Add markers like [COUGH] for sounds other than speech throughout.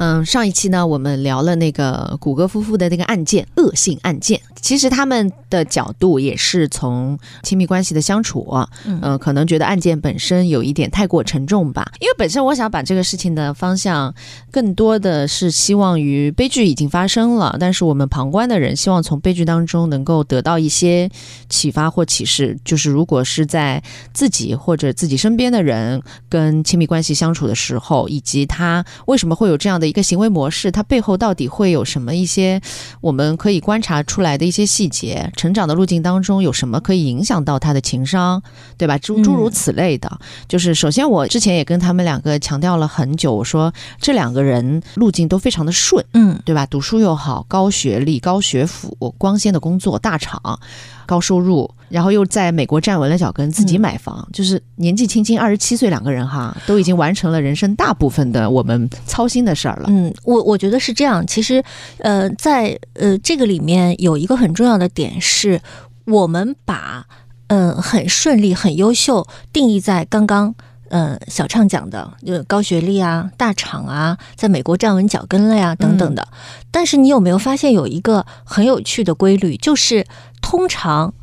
嗯，上一期呢，我们聊了那个谷歌夫妇的那个案件，恶性案件。其实他们的角度也是从亲密关系的相处，嗯、可能觉得案件本身有一点太过沉重吧。因为本身我想把这个事情的方向，更多的是希望于悲剧已经发生了，但是我们旁观的人希望从悲剧当中能够得到一些启发或启示。就是如果是在自己或者自己身边的人跟亲密关系相处的时候，以及他为什么会有这样的一个行为模式，它背后到底会有什么一些我们可以观察出来的一些细节？成长的路径当中有什么可以影响到他的情商，对吧？诸诸如此类的。就是首先，我之前也跟他们两个强调了很久，我说这两个人路径都非常的顺，嗯，对吧？读书又好，高学历、高学府、光鲜的工作、大厂、高收入，然后又在美国站稳了脚跟，自己买房，就是年纪轻轻二十七岁，两个人哈都已经完成了人生大部分的我们操心的事儿了。嗯，我我觉得是这样。其实，呃，在呃这个里面有一个很重要的点是，我们把嗯、呃、很顺利、很优秀定义在刚刚。嗯，小畅讲的，就是高学历啊、大厂啊，在美国站稳脚跟了呀，等等的。但是你有没有发现有一个很有趣的规律，就是通常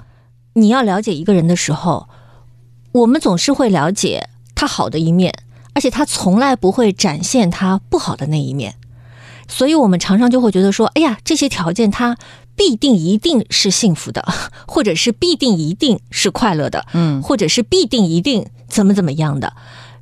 你要了解一个人的时候，我们总是会了解他好的一面，而且他从来不会展现他不好的那一面。所以我们常常就会觉得说，哎呀，这些条件他必定一定是幸福的，[LAUGHS] 或者是必定一定是快乐的，嗯，或者是必定一定怎么怎么样的。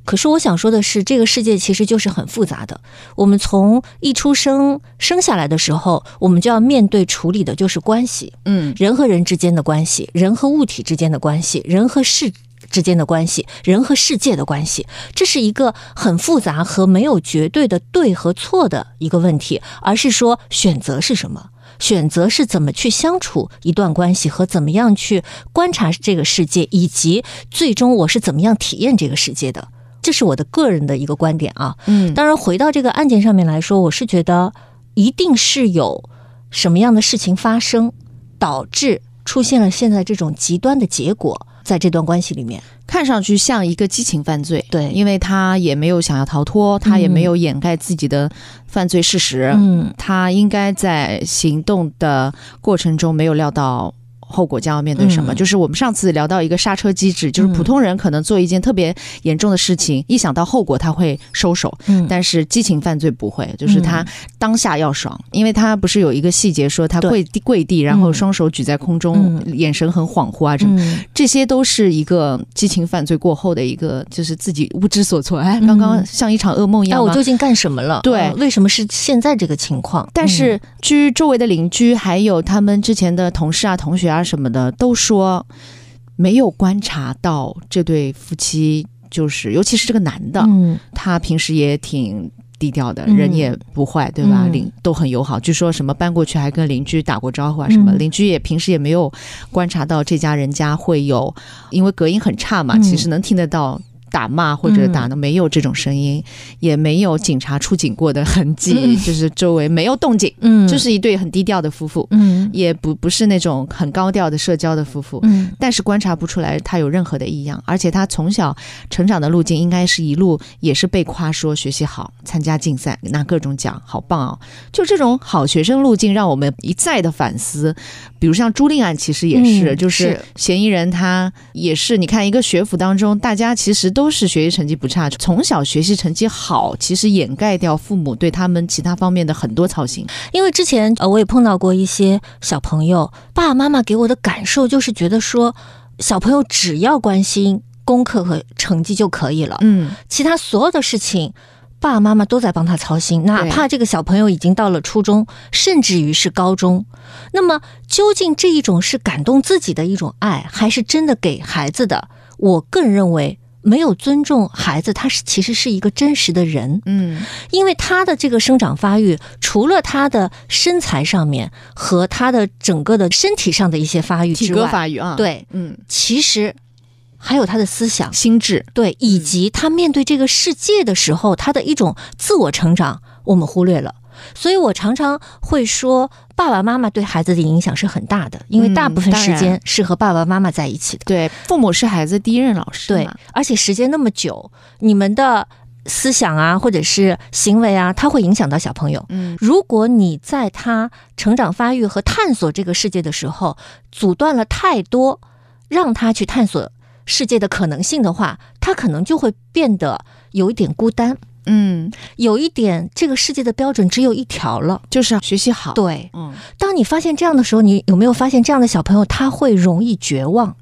可是我想说的是，这个世界其实就是很复杂的。我们从一出生生下来的时候，我们就要面对处理的就是关系，嗯，人和人之间的关系，人和物体之间的关系，人和事之间的关系，人和世界的关系，这是一个很复杂和没有绝对的对和错的一个问题，而是说选择是什么。选择是怎么去相处一段关系，和怎么样去观察这个世界，以及最终我是怎么样体验这个世界的，这是我的个人的一个观点啊。嗯，当然，回到这个案件上面来说，我是觉得一定是有什么样的事情发生，导致出现了现在这种极端的结果，在这段关系里面。看上去像一个激情犯罪，对因为他也没有想要逃脱，他也没有掩盖自己的犯罪事实，嗯他应该在行动的过程中没有料到。后果将要面对什么？嗯就是我们上次聊到一个刹车机制，就是普通人可能做一件特别严重的事情，一想到后果他会收手，嗯但是激情犯罪不会，就是他当下要爽，因为他不是有一个细节说他跪地跪地，然后双手举在空中，嗯眼神很恍惚啊什么。嗯这些都是一个激情犯罪过后的一个，就是自己不知所措。哎，嗯刚刚像一场噩梦一样那？我究竟干什么了？对呃为什么是现在这个情况？但是据周围的邻居，还有他们之前的同事啊、同学啊什么的，都说没有观察到这对夫妻，就是尤其是这个男的，嗯他平时也挺。低调的嗯人也不坏，对吧？嗯邻都很友好。据说什么搬过去还跟邻居打过招呼啊，什么、嗯邻居也平时也没有观察到这家人家会有，因为隔音很差嘛，嗯其实能听得到打骂或者打的没有这种声音，也没有警察出警过的痕迹，嗯就是周围没有动静，嗯，就是一对很低调的夫妇，嗯也不不是那种很高调的社交的夫妇。嗯但是观察不出来他有任何的异样，而且他从小成长的路径应该是一路也是被夸说学习好，参加竞赛拿各种奖，好棒哦！就这种好学生路径，让我们一再的反思。比如像朱令案，其实也是，嗯就是是嫌疑人他也是，你看一个学府当中，大家其实都是学习成绩不差，从小学习成绩好，其实掩盖掉父母对他们其他方面的很多操心。因为之前呃，我也碰到过一些小朋友，爸爸妈妈给我的感受就是觉得说，小朋友只要关心功课和成绩就可以了，嗯，其他所有的事情。爸爸妈妈都在帮他操心，哪怕这个小朋友已经到了初中，甚至于是高中。那么，究竟这一种是感动自己的一种爱，还是真的给孩子的？我个人认为，没有尊重孩子，他是其实是一个真实的人。嗯因为他的这个生长发育，除了他的身材上面和他的整个的身体上的一些发育体格，发育啊，，对，嗯，其实还有他的思想，心智，对，以及他面对这个世界的时候，他的一种自我成长，我们忽略了。所以我常常会说，爸爸妈妈对孩子的影响是很大的，因为嗯大部分时间是和爸爸妈妈在一起的。对，父母是孩子第一任老师对，而且时间那么久，你们的思想啊，或者是行为啊，它会影响到小朋友。嗯如果你在他成长发育和探索这个世界的时候，阻断了太多让他去探索世界的可能性的话，他可能就会变得有一点孤单，嗯，有一点这个世界的标准只有一条了。就是学习好。，对，嗯，当你发现这样的时候，你有没有发现这样的小朋友他会容易绝望？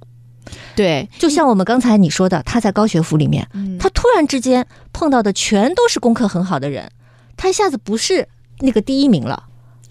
对，就像我们刚才你说的，他在高学府里面，嗯他突然之间碰到的全都是功课很好的人，他一下子不是那个第一名了，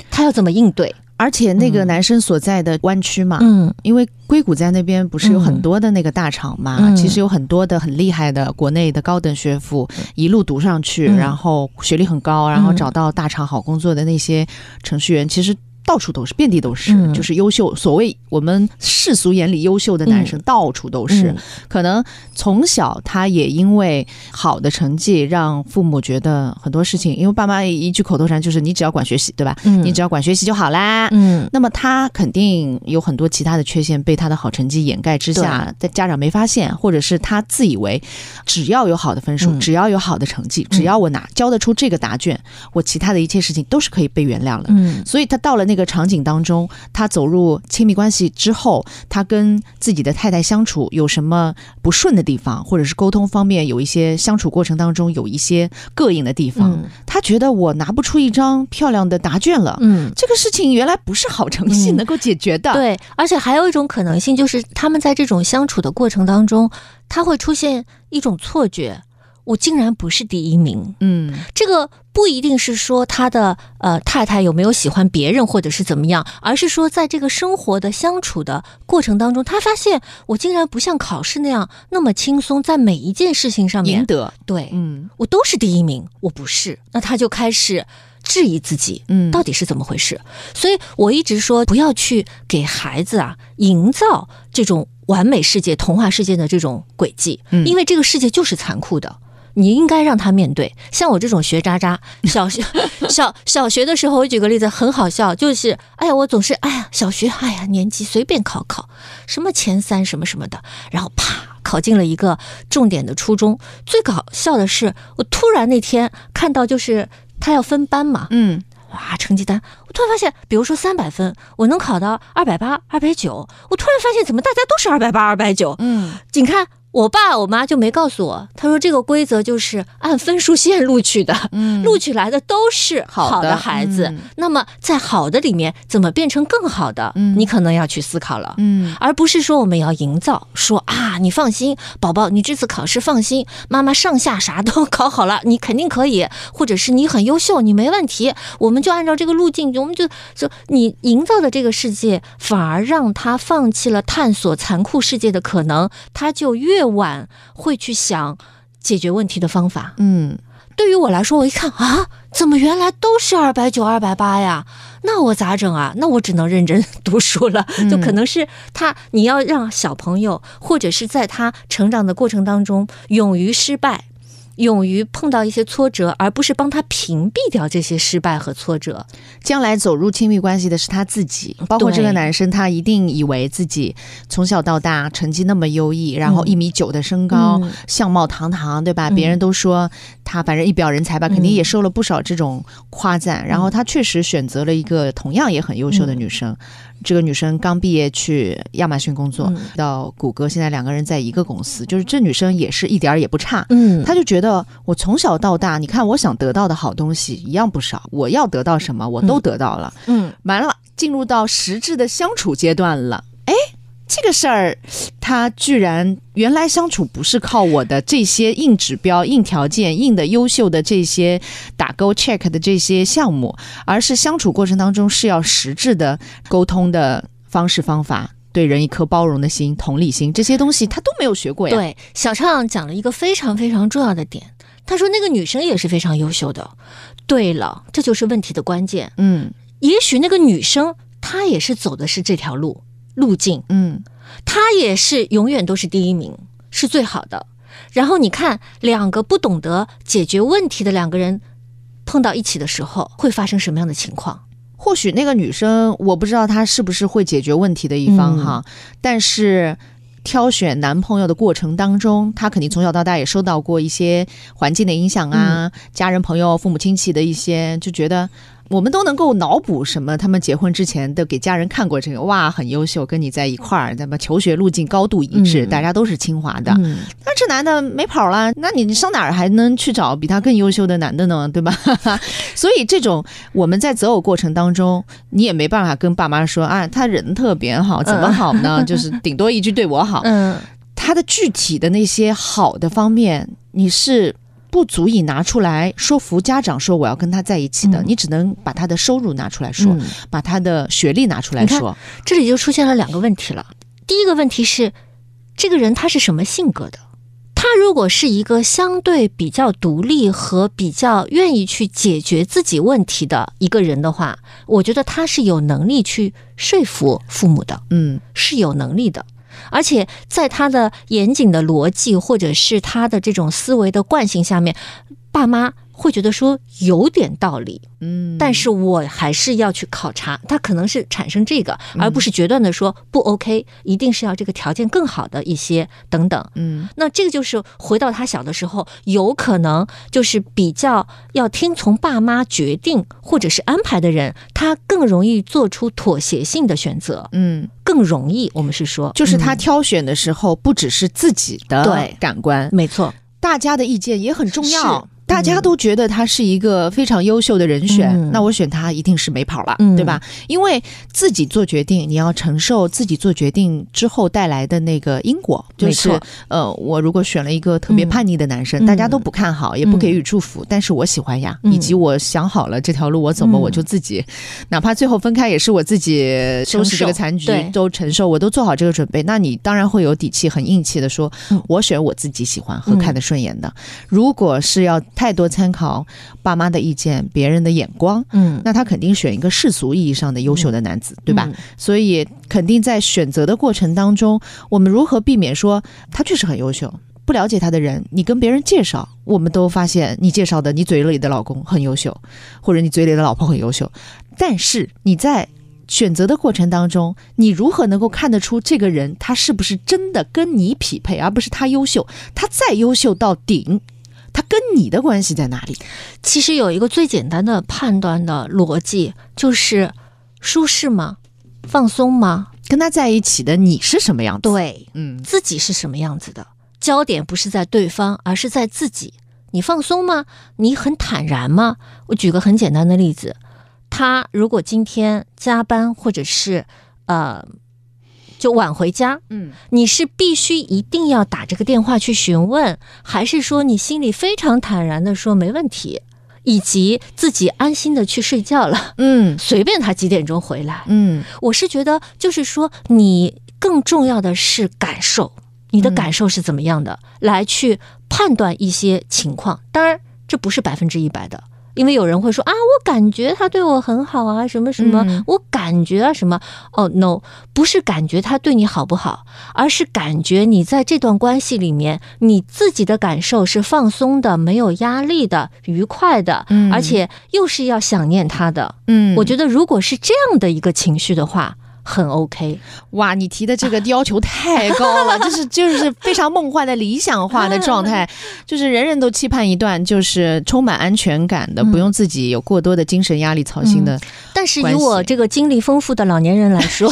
他要怎么应对？而且那个嗯。男生所在的湾区嘛，嗯。因为硅谷在那边不是有很嗯。多的那个大厂嘛，嗯。其实有很多的很厉害的国内的高等学府，一路读上去，嗯。然后学历很高，然后嗯。找到大厂好工作的那些程序员，其实。到处都是，遍地都是，嗯就是优秀。所谓我们世俗眼里优秀的男生，到处都是。嗯可能从小他也因为好的成绩，让父母觉得很多事情，因为爸妈一句口头禅就是“你只要管学习，对吧？嗯你只要管学习就好啦。嗯那么他肯定有很多其他的缺陷被他的好成绩掩盖之下，在家长没发现，或者是他自以为只要有好的分数，嗯只要有好的成绩，只要我拿交得出这个答卷，我其他的一切事情都是可以被原谅了。嗯所以他到了那个场景当中，他走入亲密关系之后，他跟自己的太太相处有什么不顺的地方，或者是沟通方面有一些相处过程当中有一些膈应的地方，嗯他觉得我拿不出一张漂亮的答卷了。嗯，这个事情原来不是好成绩嗯能够解决的。，对，而且还有一种可能性，就是他们在这种相处的过程当中，他会出现一种错觉，我竟然不是第一名。嗯这个不一定是说他的呃太太有没有喜欢别人或者是怎么样，而是说在这个生活的相处的过程当中，他发现我竟然不像考试那样那么轻松，在每一件事情上面，赢得，对、嗯我都是第一名，我不是，那他就开始质疑自己，嗯，到底是怎么回事？所以我一直说，不要去给孩子啊营造这种完美世界、童话世界的这种轨迹，嗯因为这个世界就是残酷的。你应该让他面对。像我这种学渣渣，小学 [LAUGHS] 小小学的时候，我举个例子，很好笑，就是哎呀，我总是哎呀，小学哎呀，年级随便考考，什么前三什么什么的，然后啪考进了一个重点的初中。最搞笑的是，我突然那天看到，就是他要分班嘛，嗯哇，成绩单，我突然发现，比如说三百分，我能考到二百八、二百九，我突然发现怎么大家都是二百八、二百九？嗯你看，我爸我妈就没告诉我，他说这个规则就是按分数线录取的，嗯录取来的都是好好的的孩子。嗯那么在好的里面，怎么变成更好的？嗯你可能要去思考了。嗯而不是说我们要营造，说啊，你放心，宝宝，你这次考试放心，妈妈上下啥都 [LAUGHS] 考好了，你肯定可以，或者是你很优秀，你没问题，我们就按照这个路径，我们就就你营造的这个世界，反而让他放弃了探索残酷世界的可能，他就越晚会去想解决问题的方法。嗯对于我来说，我一看啊，怎么原来都是二百九、二百八呀？那我咋整啊？那我只能认真读书了。嗯就可能是他，你要让小朋友，或者是在他成长的过程当中，勇于失败，勇于碰到一些挫折，而不是帮他屏蔽掉这些失败和挫折。将来走入亲密关系的是他自己，包括这个男生，他一定以为自己从小到大成绩那么优异，然后嗯一米九的身高，嗯相貌堂堂，对吧？嗯别人都说他反正一表人才吧，肯定嗯也受了不少这种夸赞。然后他确实选择了一个同样也很优秀的女生，这个女生刚毕业去亚马逊工作，嗯到谷歌，现在两个人在一个公司，就是这女生也是一点儿也不差。嗯他就觉得我从小到大，你看我想得到的好东西一样不少，我要得到什么我都得到了。嗯完了，进入到实质的相处阶段了。哎，这个事儿，他居然原来相处不是靠我的这些硬指标、硬条件、硬的优秀的这些打勾 check 的这些项目，而是相处过程当中是要实质的沟通的方式方法。对人一颗包容的心、同理心，这些东西他都没有学过呀。，对，小畅讲了一个非常非常重要的点，他说那个女生也是非常优秀的。对了，这就是问题的关键。嗯也许那个女生她也是走的是这条路路径，嗯他也是永远都是第一名，是最好的。然后你看，两个不懂得解决问题的两个人碰到一起的时候，会发生什么样的情况？或许那个女生，我不知道她是不是会解决问题的一方嗯哈，但是挑选男朋友的过程当中，她肯定从小到大也受到过一些环境的影响啊，家人、朋友、父母亲戚的一些，就觉得。我们都能够脑补什么？他们结婚之前都给家人看过这个，哇，很优秀，跟你在一块儿，那么求学路径高度一致，大家都是清华的。那这男的没跑了，那你上哪儿还能去找比他更优秀的男的呢？对吧？[LAUGHS] 所以这种我们在择偶过程当中，你也没办法跟爸妈说啊，他人特别好，怎么好呢？就是顶多一句对我好。[LAUGHS] 嗯，他的具体的那些好的方面，你是。不足以拿出来说服家长说我要跟他在一起的，你只能把他的收入拿出来说，把他的学历拿出来说。这里就出现了两个问题了。第一个问题是，这个人他是什么性格的？他如果是一个相对比较独立和比较愿意去解决自己问题的一个人的话，我觉得他是有能力去说服父母的。嗯，是有能力的。而且在他的严谨的逻辑，或者是他的这种思维的惯性下面，爸妈。会觉得说有点道理，嗯，但是我还是要去考察，他可能是产生这个，而不是决断的说不 OK，一定是要这个条件更好的一些等等，嗯，那这个就是回到他小的时候，有可能就是比较要听从爸妈决定或者是安排的人，他更容易做出妥协性的选择，嗯，更容易。我们是说，就是他挑选的时候，不只是自己的对。感官，没错，大家的意见也很重要。大家都觉得他是一个非常优秀的人选，那我选他一定是没跑了，对吧？因为自己做决定，你要承受自己做决定之后带来的那个因果。就是呃，我如果选了一个特别叛逆的男生，大家都不看好，也不给予祝福，但是我喜欢呀，以及我想好了这条路我怎么，我就自己，哪怕最后分开，也是我自己收拾这个残局，都承受，我都做好这个准备。那你当然会有底气，很硬气的说，我选我自己喜欢和看得顺眼的。如果是要太多参考爸妈的意见，别人的眼光，嗯，那他肯定选一个世俗意义上的优秀的男子，对吧？所以肯定在选择的过程当中，我们如何避免说他确实很优秀，不了解他的人，你跟别人介绍，我们都发现你介绍的你嘴里的老公很优秀，或者你嘴里的老婆很优秀，但是你在。选择的过程当中，你如何能够看得出这个人他是不是真的跟你匹配，而不是他优秀？他再优秀到顶，他跟你的关系在哪里？其实有一个最简单的判断的逻辑，就是舒适吗？放松吗？跟他在一起的你是什么样子？对，嗯，自己是什么样子的？焦点不是在对方，而是在自己。你放松吗？你很坦然吗？我举个很简单的例子。他如果今天加班，或者是呃，就晚回家，嗯，你是必须一定要打这个电话去询问，还是说你心里非常坦然的说没问题，以及自己安心的去睡觉了，嗯，随便他几点钟回来，嗯，我是觉得就是说你更重要的是感受，你的感受是怎么样的，来去判断一些情况，当然这不是百分之一百的。因为有人会说啊，我感觉他对我很好啊，什么什么，我感觉啊什么。哦，no，不是感觉他对你好不好，而是感觉你在这段关系里面，你自己的感受是放松的、没有压力的、愉快的，而且又是要想念他的。嗯，我觉得如果是这样的一个情绪的话。很 OK，哇！你提的这个要求太高了，[LAUGHS] 就是就是非常梦幻的理想化的状态，[LAUGHS] 就是人人都期盼一段就是充满安全感的，不用自己有过多的精神压力操心的。但是以我这个经历丰富的老年人来说，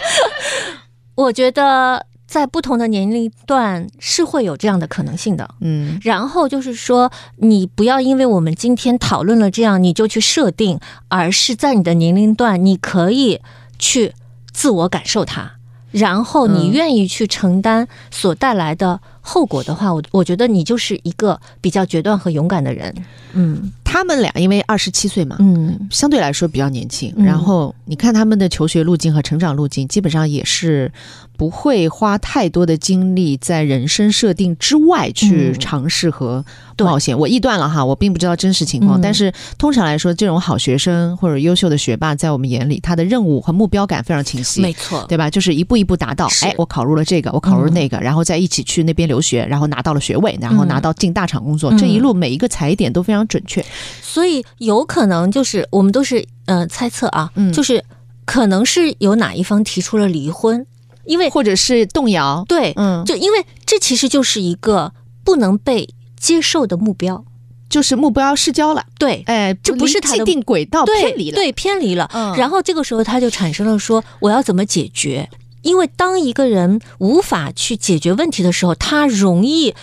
[LAUGHS] 我觉得在不同的年龄段是会有这样的可能性的。嗯，然后就是说，你不要因为我们今天讨论了这样，你就去设定，而是在你的年龄段，你可以。去自我感受它，然后你愿意去承担所带来的后果的话，我我觉得你就是一个比较决断和勇敢的人。嗯，他们俩因为二十七岁嘛，嗯，相对来说比较年轻。然后你看他们的求学路径和成长路径，基本上也是。不会花太多的精力在人生设定之外去尝试和冒险。我臆断了哈，我并不知道真实情况。但是通常来说，这种好学生或者优秀的学霸，在我们眼里，他的任务和目标感非常清晰，没错，对吧？就是一步一步达到。哎，我考入了这个，我考入那个，然后再一起去那边留学，然后拿到了学位，然后拿到进大厂工作。这一路每一个踩点都非常准确。所以有可能就是我们都是呃猜测啊，就是可能是有哪一方提出了离婚。因为或者是动摇，对，嗯，就因为这其实就是一个不能被接受的目标。就是目标失焦了，对，哎，这不是离既定轨道对偏离了，对，偏离了。嗯然后这个时候他就产生了说，我要怎么解决？因为当一个人无法去解决问题的时候，他容易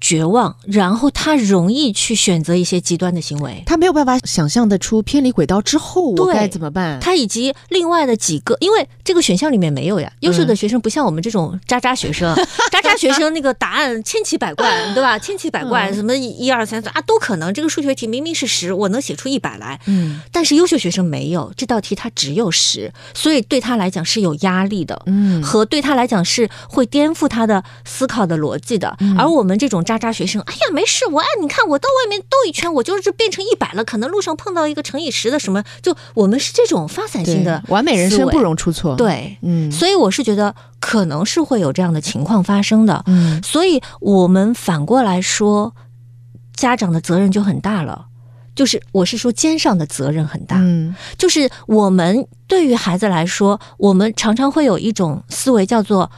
绝望，然后他容易去选择一些极端的行为。他没有办法想象得出偏离轨道之后我该怎么办。他以及另外的几个，因为这个选项里面没有呀。优秀的学生不像我们这种渣渣学生，[LAUGHS] 渣渣学生那个答案千奇百怪，对吧？千奇百怪，嗯什么一二三四啊都可能。这个数学题明明是十，我能写出一百来，嗯但是优秀学生没有这道题，他只有十，所以对他来讲是有压力的。嗯和对他来讲是会颠覆他的思考的逻辑的，嗯而我们这种渣渣学生，哎呀，没事，我哎，你看我到外面兜一圈，我就是变成一百了，可能路上碰到一个乘以十的什么，就我们是这种发散性的，完美人生不容出错。，对，嗯所以我是觉得可能是会有这样的情况发生的，嗯所以我们反过来说，家长的责任就很大了。就是我是说肩上的责任很大，嗯就是我们对于孩子来说，我们常常会有一种思维叫做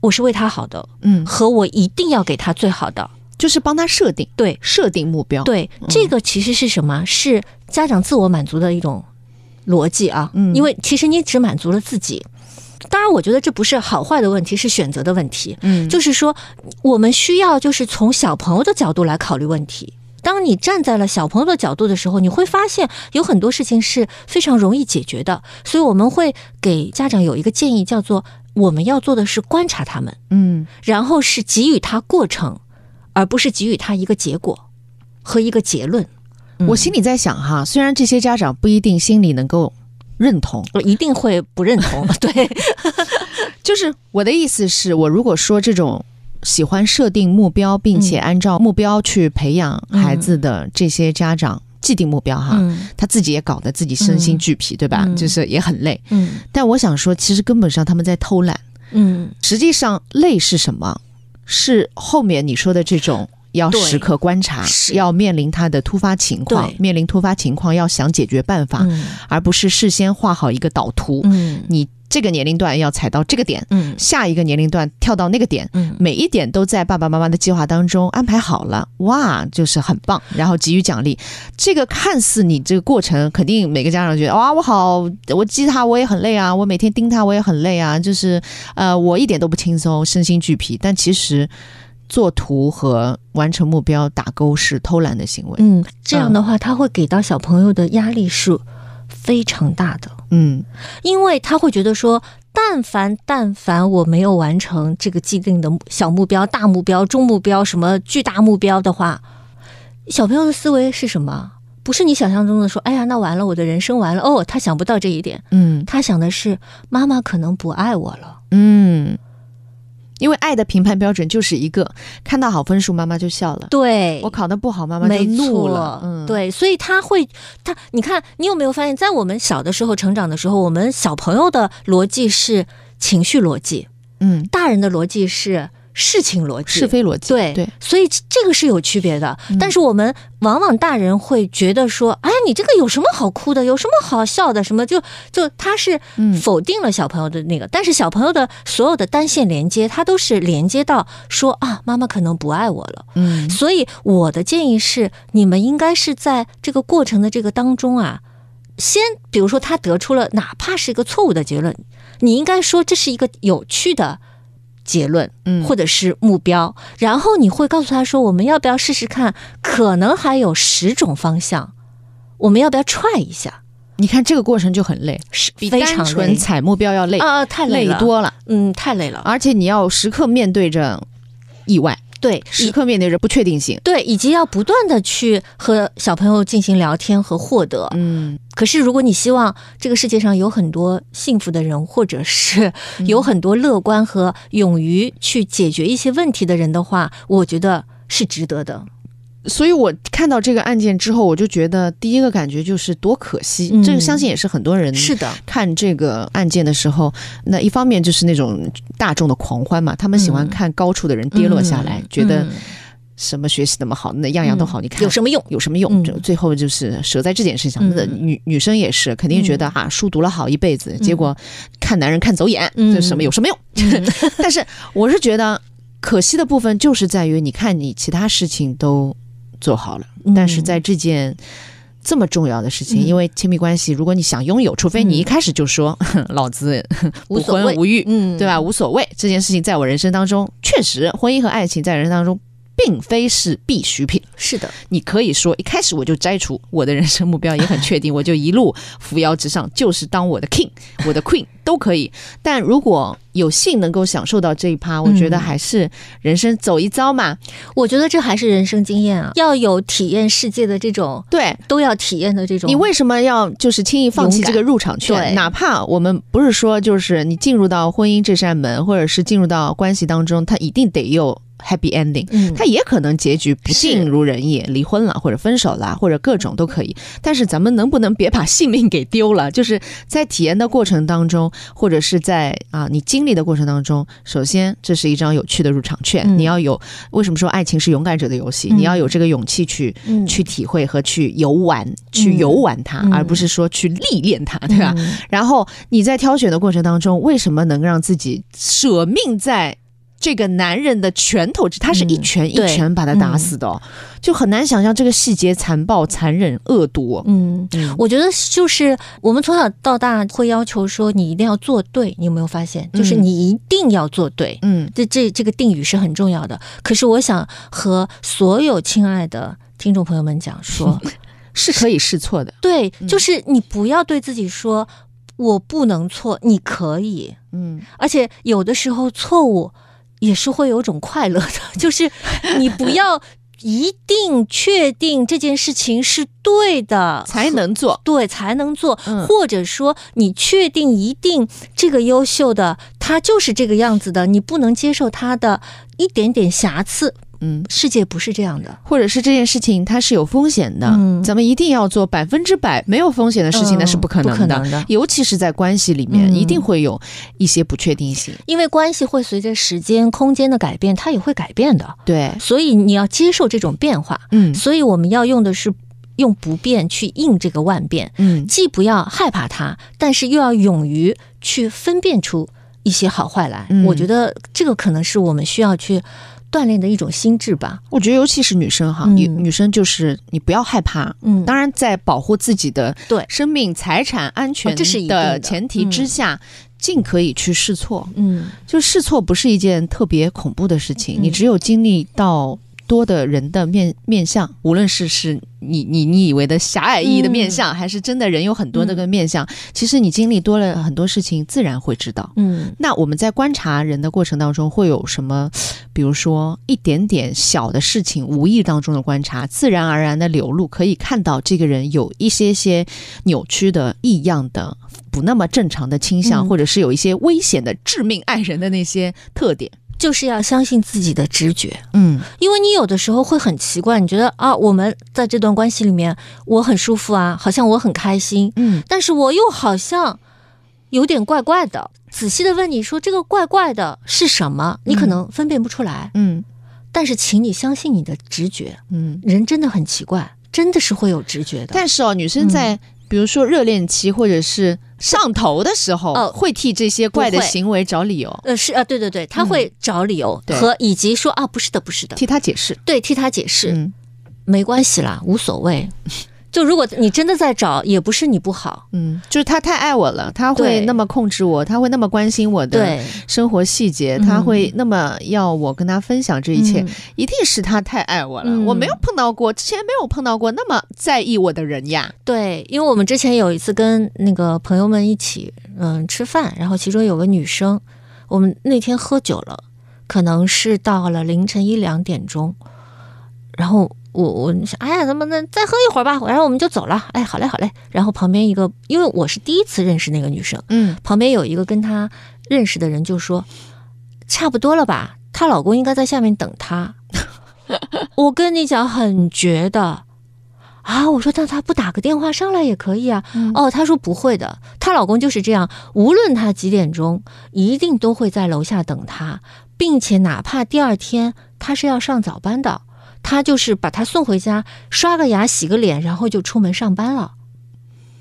我是为他好的，嗯，和我一定要给他最好的。就是帮他设定对设定目标。，对，这个其实是什么？是家长自我满足的一种逻辑啊。嗯因为其实你只满足了自己。当然，我觉得这不是好坏的问题，是选择的问题。嗯就是说，我们需要就是从小朋友的角度来考虑问题。当你站在了小朋友的角度的时候，你会发现有很多事情是非常容易解决的。所以我们会给家长有一个建议，叫做我们要做的是观察他们，嗯然后是给予他过程，而不是给予他一个结果和一个结论。嗯我心里在想哈，虽然这些家长不一定心里能够认同，我一定会不认同。[LAUGHS] 对，就是我的意思是我如果说这种喜欢设定目标，并且按照目标去培养孩子的这些家长，既定目标哈，嗯他自己也搞得自己身心俱疲，对吧？嗯就是也很累。嗯但我想说，其实根本上他们在偷懒。嗯实际上，累是什么？是后面你说的这种。要时刻观察，要面临他的突发情况，面临突发情况要想解决办法，嗯而不是事先画好一个导图。嗯你这个年龄段要踩到这个点，嗯下一个年龄段跳到那个点，嗯每一点都在爸爸妈妈的计划当中安排好了，哇，就是很棒，然后给予奖励。这个看似你这个过程，肯定每个家长觉得哇，我好，我记他我也很累啊，我每天盯他我也很累啊，就是呃，我一点都不轻松，身心俱疲。但其实做图和完成目标打勾是偷懒的行为。嗯，这样的话，他会给到小朋友的压力是非常大的。嗯因为他会觉得说，但凡但凡我没有完成这个既定的小目标、大目标、中目标、什么巨大目标的话，小朋友的思维是什么？不是你想象中的说，哎呀，那完了，我的人生完了。哦，他想不到这一点，嗯他想的是妈妈可能不爱我了。嗯。因为爱的评判标准就是一个，看到好分数，妈妈就笑了。对，我考的不好，妈妈就怒了。嗯，，对，所以他会，他你看，你有没有发现，在我们小的时候成长的时候，我们小朋友的逻辑是情绪逻辑，嗯，大人的逻辑是事情逻辑，是非逻辑。对对，所以这个是有区别的。但是我们往往大人会觉得说，哎，你这个有什么好哭的？有什么好笑的？什么就就他是嗯否定了小朋友的那个，但是小朋友的所有的单线连接，他都是连接到说啊，妈妈可能不爱我了。嗯所以我的建议是，你们应该是在这个过程的这个当中啊，先比如说他得出了哪怕是一个错误的结论，你应该说这是一个有趣的结论，嗯或者是目标，然后你会告诉他说，我们要不要试试看？可能还有十种方向，我们要不要 try 一下？你看这个过程就很累，是比非常单纯踩目标要累，啊，太累了，多了。嗯，太累了。而且你要时刻面对着意外，对，时刻面对着不确定性。对，以及要不断的去和小朋友进行聊天和获得。嗯可是，如果你希望这个世界上有很多幸福的人，或者是有很多乐观和勇于去解决一些问题的人的话，我觉得是值得的。所以我看到这个案件之后，我就觉得第一个感觉就是多可惜。嗯这个相信也是很多人是的，看这个案件的时候，那一方面就是那种大众的狂欢嘛，他们喜欢嗯看高处的人跌落下来，嗯觉得嗯什么学习那么好，那样样都好，你看有什么用？有什么用？就最后就是折在这件事情上。那女女生也是，肯定觉得哈，书读了好一辈子，结果看男人看走眼，这什么有什么用？[LAUGHS] 但是我是觉得可惜的部分就是在于，你看你其他事情都做好了，但是在这件这么重要的事情，因为亲密关系，如果你想拥有，除非你一开始就说 [LAUGHS] 老子无婚无育，嗯，对吧？无所谓，这件事情在我人生当中，确实婚姻和爱情在人生当中。并非是必需品。是的，你可以说一开始我就摘除我的人生目标，也很确定，我就一路扶摇直上，就是当我的 king，我的 queen 都可以。但如果有幸能够享受到这一趴，我觉得还是人生走一遭嘛。我觉得这还是人生经验啊，要有体验世界的这种，对，都要体验的这种。你为什么要就是轻易放弃这个入场券？哪怕我们不是说就是你进入到婚姻这扇门，或者是进入到关系当中，它一定得有。Happy ending，它也可能结局不尽如人意，离婚了或者分手了，或者各种都可以。但是咱们能不能别把性命给丢了？就是在体验的过程当中，或者是在啊你经历的过程当中，首先这是一张有趣的入场券，你要有。为什么说爱情是勇敢者的游戏？你要有这个勇气去去体会和去游玩，去游玩它，而不是说去历练它，对吧？然后你在挑选的过程当中，为什么能让自己舍命在？这个男人的拳头，他是一拳一拳把他打死的，就很难想象这个细节残暴、残忍、恶毒。嗯，我觉得就是我们从小到大会要求说你一定要做对，你有没有发现？就是你一定要做对。嗯，这这这个定语是很重要的。可是我想和所有亲爱的听众朋友们讲说，[LAUGHS] 是可以试错的。对，就是你不要对自己说我不能错，你可以。嗯，而且有的时候错误。也是会有种快乐的，[LAUGHS] 就是你不要一定确定这件事情是对的才能做，对才能做，或者说你确定一定这个优秀的他就是这个样子的，你不能接受他的一点点瑕疵。嗯，世界不是这样的，或者是这件事情它是有风险的，咱们一定要做百分之百没有风险的事情，那是不可能的。尤其是在关系里面，一定会有一些不确定性，因为关系会随着时间、空间的改变，它也会改变的。对，所以你要接受这种变化。嗯，所以我们要用的是用不变去应这个万变。嗯，既不要害怕它，但是又要勇于去分辨出一些好坏来。我觉得这个可能是我们需要去。锻炼的一种心智吧，我觉得尤其是女生哈，女女生就是你不要害怕，嗯，当然在保护自己的对。生命财产安全这是的。前提之下，尽可以去试错，嗯，就试错不是一件特别恐怖的事情，你只有经历到。多的人的面面相，无论是是你你你以为的狭隘意义的面相，还是真的人有很多那个面相，其实你经历多了很多事情，自然会知道。嗯，那我们在观察人的过程当中，会有什么？比如说一点点小的事情，无意当中的观察，自然而然的流露，可以看到这个人有一些些扭曲的异样的、不那么正常的倾向，或者是有一些危险的、致命爱人的那些特点。就是要相信自己的直觉，嗯，因为你有的时候会很奇怪，你觉得啊，我们在这段关系里面，我很舒服啊，好像我很开心，嗯，但是我又好像有点怪怪的。仔细的问你说这个怪怪的是什么，你可能分辨不出来，嗯，但是请你相信你的直觉，嗯，人真的很奇怪，真的是会有直觉的。但是哦，女生在。比如说热恋期或者是上头的时候，会替这些怪的行为找理由。呃，是啊，对对对，他会找理由和以及说啊，不是的，不是的，替他解释。对，替他解释，嗯，没关系啦，无所谓。就如果你真的在找，也不是你不好，嗯，就是他太爱我了，他会那么控制我，他会那么关心我的生活细节，他会那么要我跟他分享这一切，一定是他太爱我了。我没有碰到过，之前没有碰到过那么在意我的人呀。对，因为我们之前有一次跟那个朋友们一起嗯吃饭，然后其中有个女生，我们那天喝酒了，可能是到了凌晨一两点钟，然后。我我想，哎呀，咱们那再喝一会儿吧，然后我们就走了。哎，好嘞，好嘞。然后旁边一个，因为我是第一次认识那个女生，嗯，旁边有一个跟她认识的人就说，差不多了吧，她老公应该在下面等她。[LAUGHS] 我跟你讲，很绝的啊！我说，那她不打个电话上来也可以啊。哦，她说不会的，她老公就是这样，无论她几点钟，一定都会在楼下等她，并且哪怕第二天她是要上早班的。他就是把他送回家，刷个牙、洗个脸，然后就出门上班了。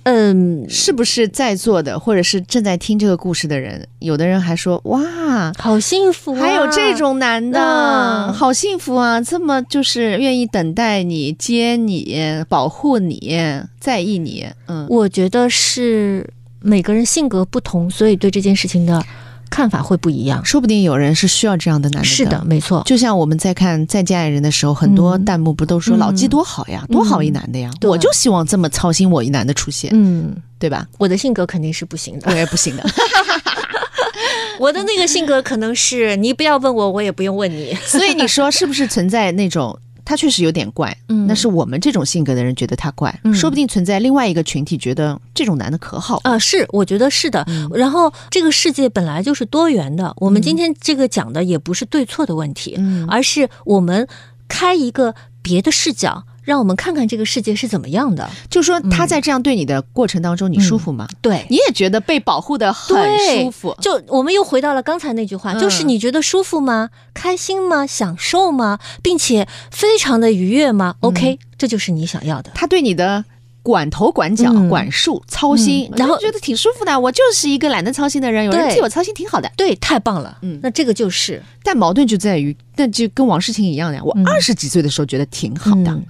嗯，是不是在座的，或者是正在听这个故事的人，有的人还说哇，好幸福、啊，还有这种男的，嗯好幸福啊！这么就是愿意等待你、接你、保护你、在意你，嗯，我觉得是每个人性格不同，所以对这件事情的看法会不一样。说不定有人是需要这样的男的。是的，。没错。就像我们在看《再见爱人》的时候，很多弹幕不都说嗯老纪多好呀，多好一男的呀！对我就希望这么操心我一男的出现，嗯，对吧？我的性格肯定是不行的我。也不行的。[LAUGHS] [LAUGHS] 我的那个性格可能是你不要问我，我也不用问你。所以你说是不是存在那种他确实有点怪？嗯那是我们这种性格的人觉得他怪，嗯说不定存在另外一个群体觉得这种男的可好。啊，是，我觉得是的。嗯然后这个世界本来就是多元的，我们今天这个讲的也不是对错的问题，嗯而是我们开一个别的视角，让我们看看这个世界是怎么样的。就说他在这样对你的过程当中，你舒服吗？对。你也觉得被保护的很舒服？就我们又回到了刚才那句话，嗯就是你觉得舒服吗？开心吗？享受吗？并且非常的愉悦吗？OK，、这就是你想要的。他对你的管头管脚、嗯管束、操心，嗯然后觉得挺舒服的。我就是一个懒得操心的人，有人替我操心挺好的。对，太棒了。嗯那这个就是但矛盾就在于，那就跟王诗晴一样呀。我嗯二十几岁的时候觉得挺好的，嗯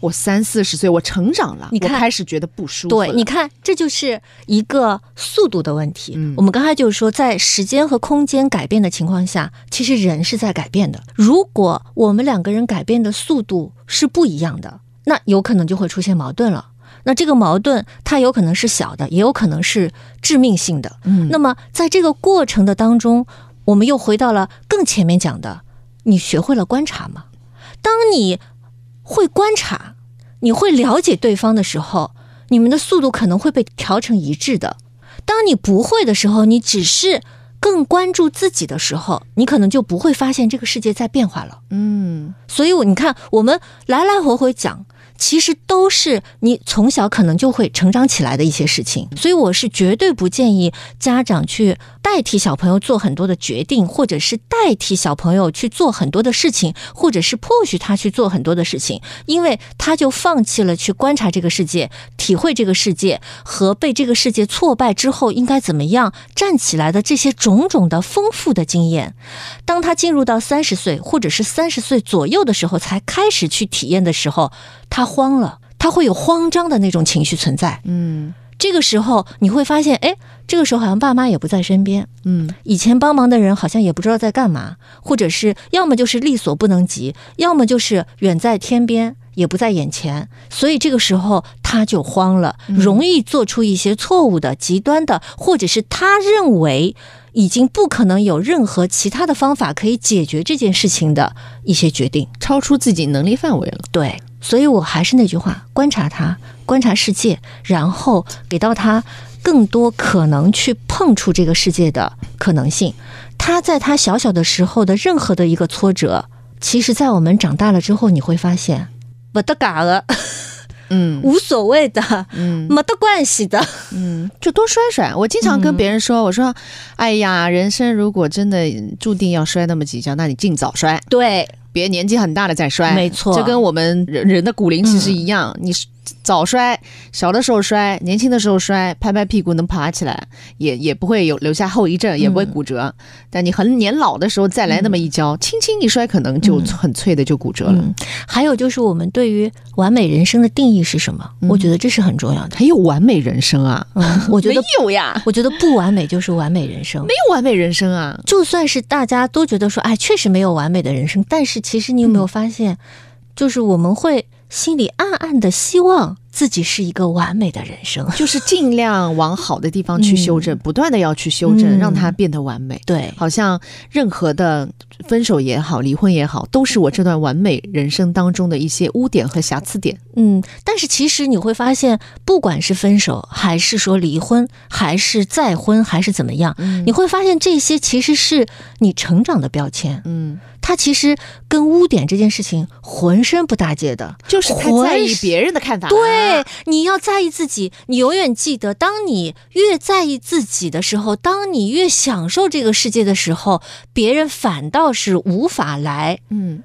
我三四十岁我成长了，你开始觉得不舒服。对，你看，这就是一个速度的问题。嗯我们刚才就是说，在时间和空间改变的情况下，其实人是在改变的。如果我们两个人改变的速度是不一样的，那有可能就会出现矛盾了。那这个矛盾，它有可能是小的，也有可能是致命性的。嗯那么在这个过程的当中，我们又回到了更前面讲的，你学会了观察吗？当你会观察，你会了解对方的时候，你们的速度可能会被调成一致的。当你不会的时候，你只是更关注自己的时候，你可能就不会发现这个世界在变化了。嗯所以，我你看，我们来来回回讲，其实都是你从小可能就会成长起来的一些事情。所以，我是绝对不建议家长去代替小朋友做很多的决定，或者是代替小朋友去做很多的事情，或者是迫许他去做很多的事情，因为他就放弃了去观察这个世界、体会这个世界和被这个世界挫败之后应该怎么样站起来的这些种种的丰富的经验。当他进入到三十岁或者是三十岁左右的时候，才开始去体验的时候，他慌了，他会有慌张的那种情绪存在。嗯这个时候你会发现，哎，这个时候好像爸妈也不在身边，嗯以前帮忙的人好像也不知道在干嘛，或者是要么就是力所不能及，要么就是远在天边。也不在眼前，所以这个时候他就慌了，容易做出一些错误的、极端的，或者是他认为已经不可能有任何其他的方法可以解决这件事情的一些决定。超出自己能力范围了。对，所以我还是那句话，观察他，观察世界，然后给到他更多可能去碰触这个世界的可能性。他在他小小的时候的任何的一个挫折，其实在我们长大了之后，你会发现，不得嘎了，嗯无所谓的，嗯没得关系的。嗯，就多摔摔。我经常跟别人说，我说，哎呀，人生如果真的注定要摔那么几跤，那你尽早摔，对，别年纪很大了再摔。没错这跟我们人人的骨龄其实一样，你早摔，小的时候摔，年轻的时候摔，拍拍屁股能爬起来，也也不会有留下后遗症，也不会骨折。但你很年老的时候再来那么一跤，轻轻一摔，可能就很脆的就骨折了。嗯，还有就是我们对于完美人生的定义是什么？我觉得这是很重要的。还有完美人生啊？嗯，我觉得没有呀，我觉得不完美就是完美人生。没有完美人生啊。就算是大家都觉得说，哎，确实没有完美的人生，但是其实你有没有发现，就是我们会心里暗暗的希望自己是一个完美的人生。就是尽量往好的地方去修正，不断的要去修正，嗯让它变得完美。对，好像任何的分手也好，离婚也好，都是我这段完美人生当中的一些污点和瑕疵点。嗯，但是其实你会发现，不管是分手，还是说离婚，还是再婚，还是怎么样，嗯你会发现这些其实是你成长的标签。嗯，它其实跟污点这件事情浑身不搭界的。就是太在意别人的看法。对，，你要在意自己。你永远记得，当你越在意自己的时候，当你越享受这个世界的时候，别人反倒是无法来嗯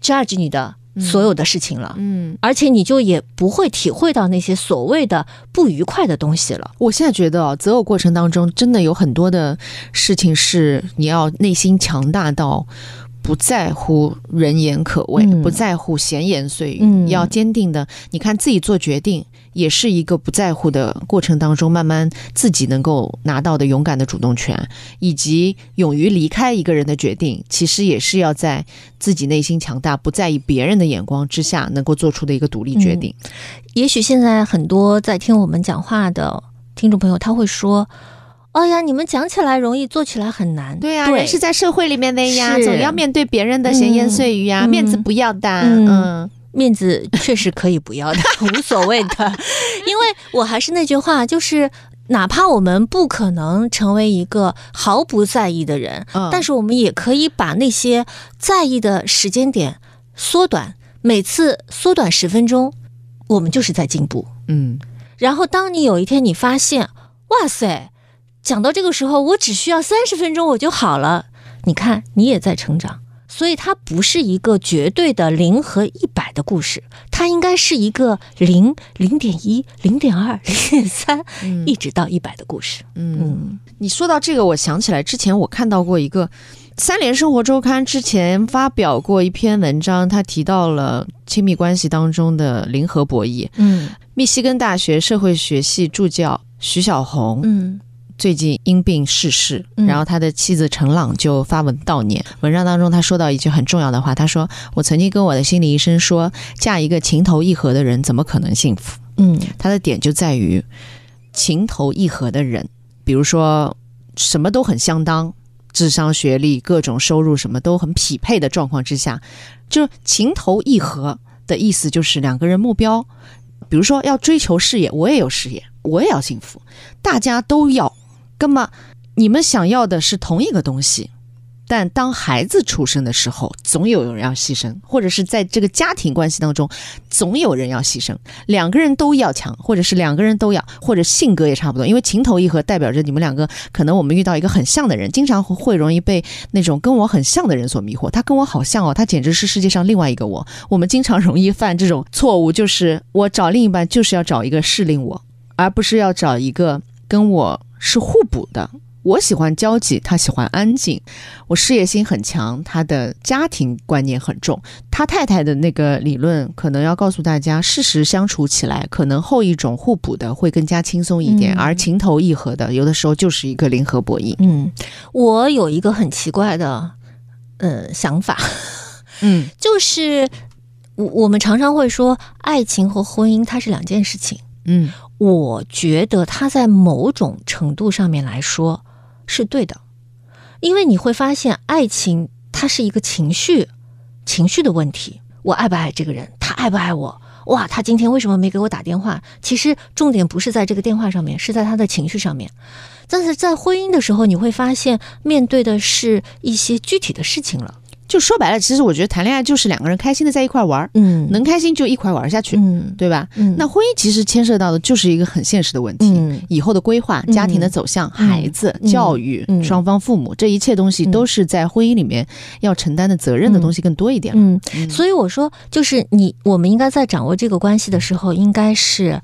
judge 你的所有的事情了，嗯，而且你就也不会体会到那些所谓的不愉快的东西了。我现在觉得哦，择偶过程当中真的有很多的事情是你要内心强大到。不在乎人言可畏，嗯不在乎闲言碎语，嗯要坚定的。你看自己做决定，也是一个不在乎的过程当中，慢慢自己能够拿到的勇敢的主动权，以及勇于离开一个人的决定，其实也是要在自己内心强大，不在意别人的眼光之下，能够做出的一个独立决定。也许现在很多在听我们讲话的听众朋友，他会说：“哎呀，你们讲起来容易，做起来很难。”对呀、人是在社会里面的呀，总要面对别人的闲言碎语呀，嗯面子不要的。嗯嗯 [LAUGHS] 面子确实可以不要的，[LAUGHS] 无所谓的。因为我还是那句话，就是哪怕我们不可能成为一个毫不在意的人，嗯但是我们也可以把那些在意的时间点缩短，每次缩短十分钟，我们就是在进步。嗯然后，当你有一天你发现，哇塞，讲到这个时候，我只需要三十分钟我就好了。你看，你也在成长，所以它不是一个绝对的零和一百的故事，它应该是一个零、零点一、零点二、[LAUGHS] 零点三，嗯一直到一百的故事。嗯，你说到这个，我想起来之前我看到过一个《三联生活周刊》之前发表过一篇文章，他提到了亲密关系当中的零和博弈。嗯密西根大学社会学系助教徐小红嗯最近因病逝世，嗯然后他的妻子陈朗就发文悼念。文章当中他说到一句很重要的话，他说：“我曾经跟我的心理医生说，嫁一个情投意合的人怎么可能幸福？”嗯他的点就在于情投意合的人，比如说什么都很相当，智商、学历、各种收入什么都很匹配的状况之下，就情投意合的意思就是两个人目标，比如说要追求事业，我也有事业，我也要幸福，大家都要，那么你们想要的是同一个东西。但当孩子出生的时候，总有人要牺牲，或者是在这个家庭关系当中，总有人要牺牲。两个人都要强，或者是两个人都要，或者性格也差不多。因为情投意合代表着你们两个，可能我们遇到一个很像的人，经常会容易被那种跟我很像的人所迷惑。他跟我好像哦，他简直是世界上另外一个我。我们经常容易犯这种错误，就是我找另一半就是要找一个适龄我，而不是要找一个跟我是互补的。我喜欢交际，他喜欢安静。我事业心很强，他的家庭观念很重。他太太的那个理论，可能要告诉大家，事实相处起来，可能后一种互补的会更加轻松一点，嗯而情投意合的，有的时候就是一个零和博弈。嗯，我有一个很奇怪的呃想法，嗯 [LAUGHS] 就是我我们常常会说，爱情和婚姻它是两件事情。嗯我觉得它在某种程度上面来说是对的，因为你会发现，爱情它是一个情绪，情绪的问题。我爱不爱这个人，他爱不爱我？哇，他今天为什么没给我打电话？其实重点不是在这个电话上面，是在他的情绪上面。但是在婚姻的时候，你会发现，面对的是一些具体的事情了。就说白了，其实我觉得谈恋爱就是两个人开心的在一块玩儿，嗯。能开心就一块玩下去，嗯。对吧？嗯。那婚姻其实牵涉到的就是一个很现实的问题，嗯。以后的规划、嗯。家庭的走向、嗯。孩子、嗯。教育、嗯。双方父母这一切东西，嗯。都是在婚姻里面要承担的责任的东西更多一点。嗯，嗯。所以我说，就是你，我们应该在掌握这个关系的时候，应该是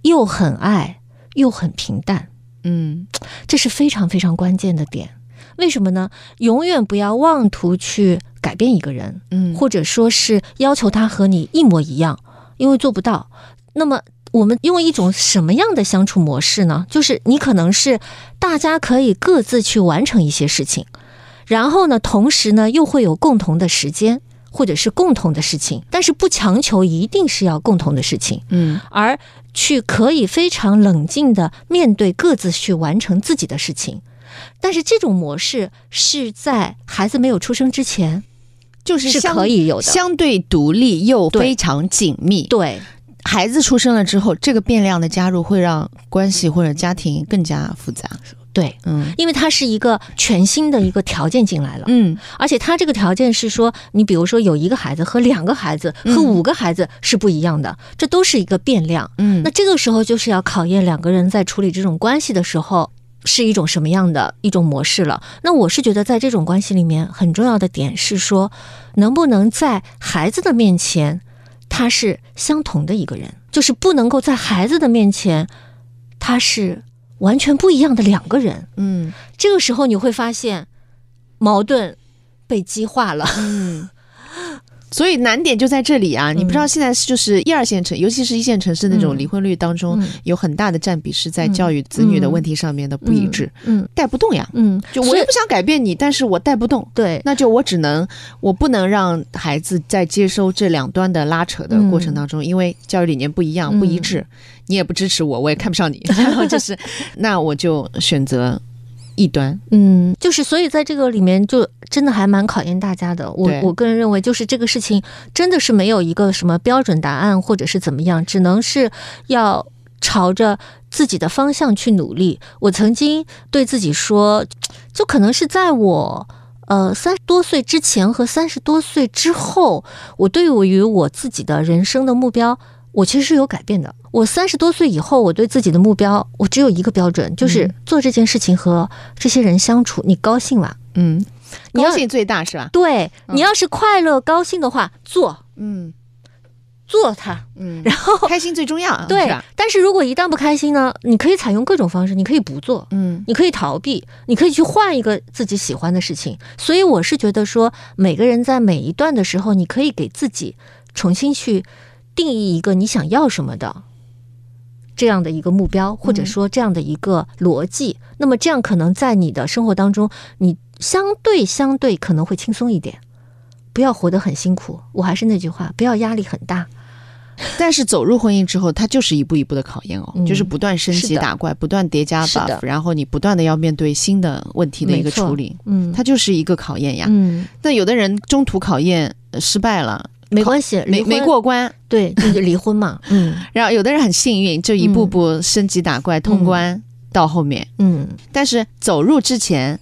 又很爱又很平淡，嗯。这是非常非常关键的点。为什么呢？永远不要妄图去改变一个人，嗯，或者说是要求他和你一模一样，因为做不到。那么，我们用一种什么样的相处模式呢？就是你可能是大家可以各自去完成一些事情，然后呢，同时呢又会有共同的时间或者是共同的事情，但是不强求一定是要共同的事情，嗯而去可以非常冷静的面对各自去完成自己的事情。但是这种模式是在孩子没有出生之前就是是可以有的。相对独立又非常紧密。对，孩子出生了之后，这个变量的加入会让关系或者家庭更加复杂。对，嗯因为它是一个全新的一个条件进来了，嗯而且它这个条件是说，你比如说有一个孩子和两个孩子和嗯五个孩子是不一样的，这都是一个变量。嗯那这个时候就是要考验两个人在处理这种关系的时候，是一种什么样的一种模式了。那我是觉得，在这种关系里面，很重要的点是说，能不能在孩子的面前，他是相同的一个人，就是不能够在孩子的面前，他是完全不一样的两个人。嗯这个时候你会发现，矛盾被激化了。嗯。所以难点就在这里啊！你不知道现在就是一二线城，尤其是一线城市那种离婚率当中，嗯。有很大的占比是在教育子女的问题上面的不一致，嗯。带不动呀。嗯，就我也不想改变你，但是我带不动，对，那就我只能，我不能让孩子在接收这两端的拉扯的过程当中，因为教育理念不一样、嗯不一致，你也不支持我，我也看不上你，然 [LAUGHS] 后就是，那我就选择一端。嗯，就是所以在这个里面，就真的还蛮考验大家的。我我个人认为，就是这个事情真的是没有一个什么标准答案，或者是怎么样，只能是要朝着自己的方向去努力。我曾经对自己说，就可能是在我。呃，三十多岁之前和三十多岁之后，我对于我自己的人生的目标，我其实是有改变的。我三十多岁以后，我对自己的目标，我只有一个标准，就是嗯做这件事情和这些人相处，你高兴了。嗯，你要高兴最大是吧？对嗯你要是快乐高兴的话，做嗯做它。嗯，然后开心最重要，对吧？，但是如果一旦不开心呢，你可以采用各种方式，你可以不做，嗯你可以逃避，你可以去换一个自己喜欢的事情。所以我是觉得说，每个人在每一段的时候，你可以给自己重新去定义一个你想要什么的这样的一个目标，或者说这样的一个逻辑。那么这样可能在你的生活当中，你相对相对可能会轻松一点。不要活得很辛苦，我还是那句话，不要压力很大。但是走入婚姻之后，它就是一步一步的考验哦，嗯就是不断升级打怪，不断叠加 buff，然后你不断的要面对新的问题的一个处理，嗯，它就是一个考验呀。嗯，那有的人中途考验呃失败了，没关系，没没过关，对，就是离婚嘛。[LAUGHS] 嗯然后有的人很幸运，就一步步升级打怪、通关到后面。嗯但是走入之前，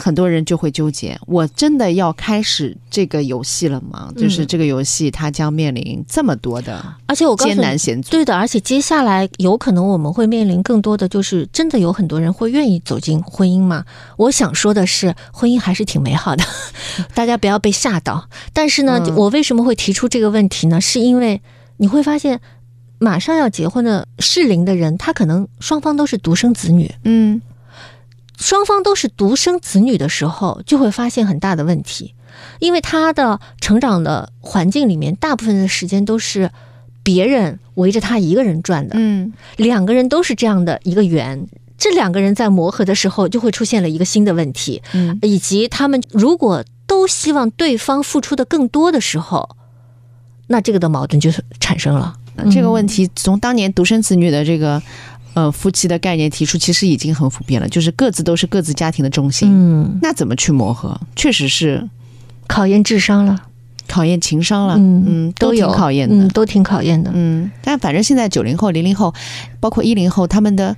很多人就会纠结：我真的要开始这个游戏了吗？嗯就是这个游戏它将面临这么多的而且我告诉你艰难，险阻。对的，而且接下来有可能我们会面临更多的，就是真的有很多人会愿意走进婚姻吗。我想说的是，婚姻还是挺美好的，[LAUGHS] 大家不要被吓到。但是呢，嗯我为什么会提出这个问题呢？是因为你会发现，马上要结婚的适龄的人，他可能双方都是独生子女，嗯双方都是独生子女的时候，就会发现很大的问题，因为他的成长的环境里面，大部分的时间都是别人围着他一个人转的，嗯。两个人都是这样的一个圆。这两个人在磨合的时候，就会出现了一个新的问题，嗯。以及他们如果都希望对方付出的更多的时候，那这个的矛盾就产生了。这个问题从当年独生子女的这个呃夫妻的概念提出，其实已经很普遍了，就是各自都是各自家庭的中心。嗯，那怎么去磨合？确实是考验智商了，考验情商了，嗯嗯，挺都有考验的，嗯，都挺考验的。嗯，但反正现在九零后、零零后，包括一零后，他们的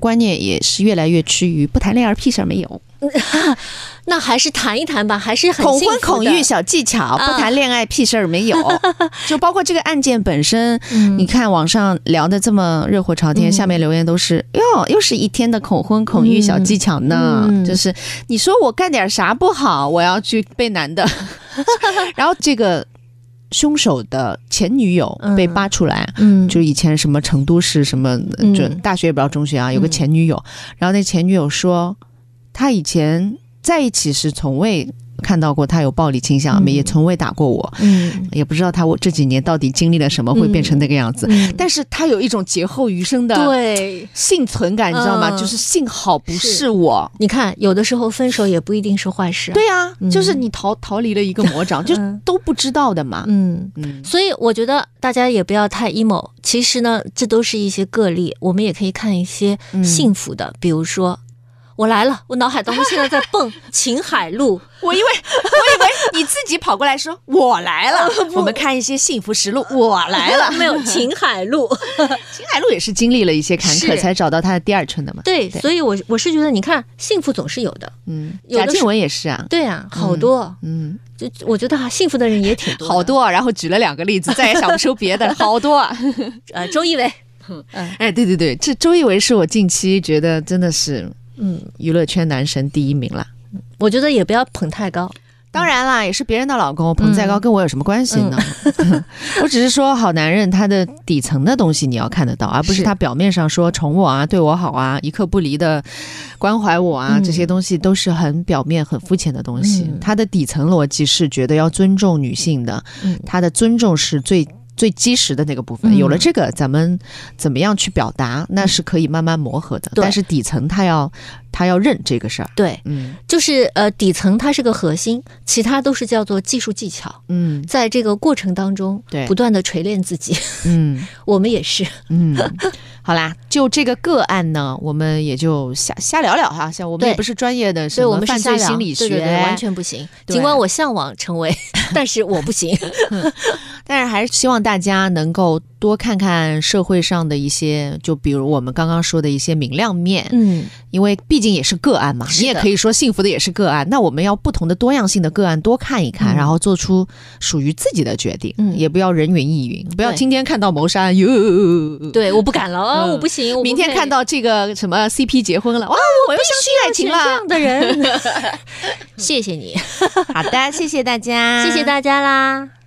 观念也是越来越趋于不谈恋爱屁事儿没有，[LAUGHS] 那还是谈一谈吧，还是很恐婚恐育小技巧，啊。不谈恋爱屁事儿没有。[LAUGHS] 就包括这个案件本身，嗯。你看网上聊的这么热火朝天，嗯。下面留言都是哟，又是一天的恐婚恐育小技巧呢。就是你说我干点啥不好，我要去被男的，[LAUGHS] 然后这个凶手的前女友被扒出来。嗯，就以前什么成都市什么，嗯。就大学也不知道中学啊，有个嗯。前女友，然后那前女友说，他以前在一起时从未看到过他有暴力倾向，嗯也从未打过我，嗯也不知道他我这几年到底经历了什么，会变成那个样子。嗯，但是他有一种劫后余生的对，幸存感，你知道吗？嗯就是幸好不是是我。你看，有的时候分手也不一定是坏事。，对啊，嗯就是你逃逃离了一个魔掌，就嗯都不知道的嘛。嗯。嗯所以我觉得大家也不要太 emo。其实呢，这都是一些个例，我们也可以看一些嗯幸福的，比如说。我来了，我脑海当中现在在蹦 [LAUGHS] 秦海璐，我以为我以为你自己跑过来说我来了，[LAUGHS] 我们看一些幸福实录，我来了。[LAUGHS] 没有秦海璐，秦海璐也是经历了一些坎坷，才找到他的第二春的嘛。对，对。所以我我是觉得，你看幸福总是有的，嗯，贾静雯也是啊。对啊，好多，嗯，就我觉得哈，幸福的人也挺多，好多啊，然后举了两个例子，再也想不出别的了，好多啊。呃，周一围，哎，对对对，这周一围是我近期觉得真的是，嗯，娱乐圈男神第一名了。我觉得也不要捧太高。当然啦，也是别人的老公，捧再高跟我有什么关系呢？[LAUGHS] 我只是说，好男人他的底层的东西你要看得到，而不是他表面上说宠我啊、对我好啊、一刻不离的关怀我啊，这些东西都是很表面、很肤浅的东西。他的底层逻辑是觉得要尊重女性的，他的尊重是最。最基石的那个部分，有了这个，咱们怎么样去表达，那是可以慢慢磨合的。但是底层他要他要认这个事儿，对，嗯，就是呃底层它是个核心，其他都是叫做技术技巧。嗯，在这个过程当中，对，不断的锤炼自己。嗯，[LAUGHS] 我们也是。嗯，好啦，就这个个案呢，我们也就瞎瞎聊聊哈。像我们也不是专业的，所以我们犯罪心理学。完全不行。尽管我向往成为，[LAUGHS] 但是我不行。[LAUGHS] 但是还是希望大家能够多看看社会上的一些，就比如我们刚刚说的一些明亮面，嗯，因为毕竟也是个案嘛，你也可以说幸福的也是个案。那我们要不同的多样性的个案多看一看，然后做出属于自己的决定，嗯，也不要人云亦云，不要今天看到谋杀案哟，对，我不敢了啊，我不行，明天看到这个什么 CP 结婚了，哇，我又相信爱情了，这样的人，[LAUGHS] 谢谢你，好的，谢谢大家，谢谢大家啦。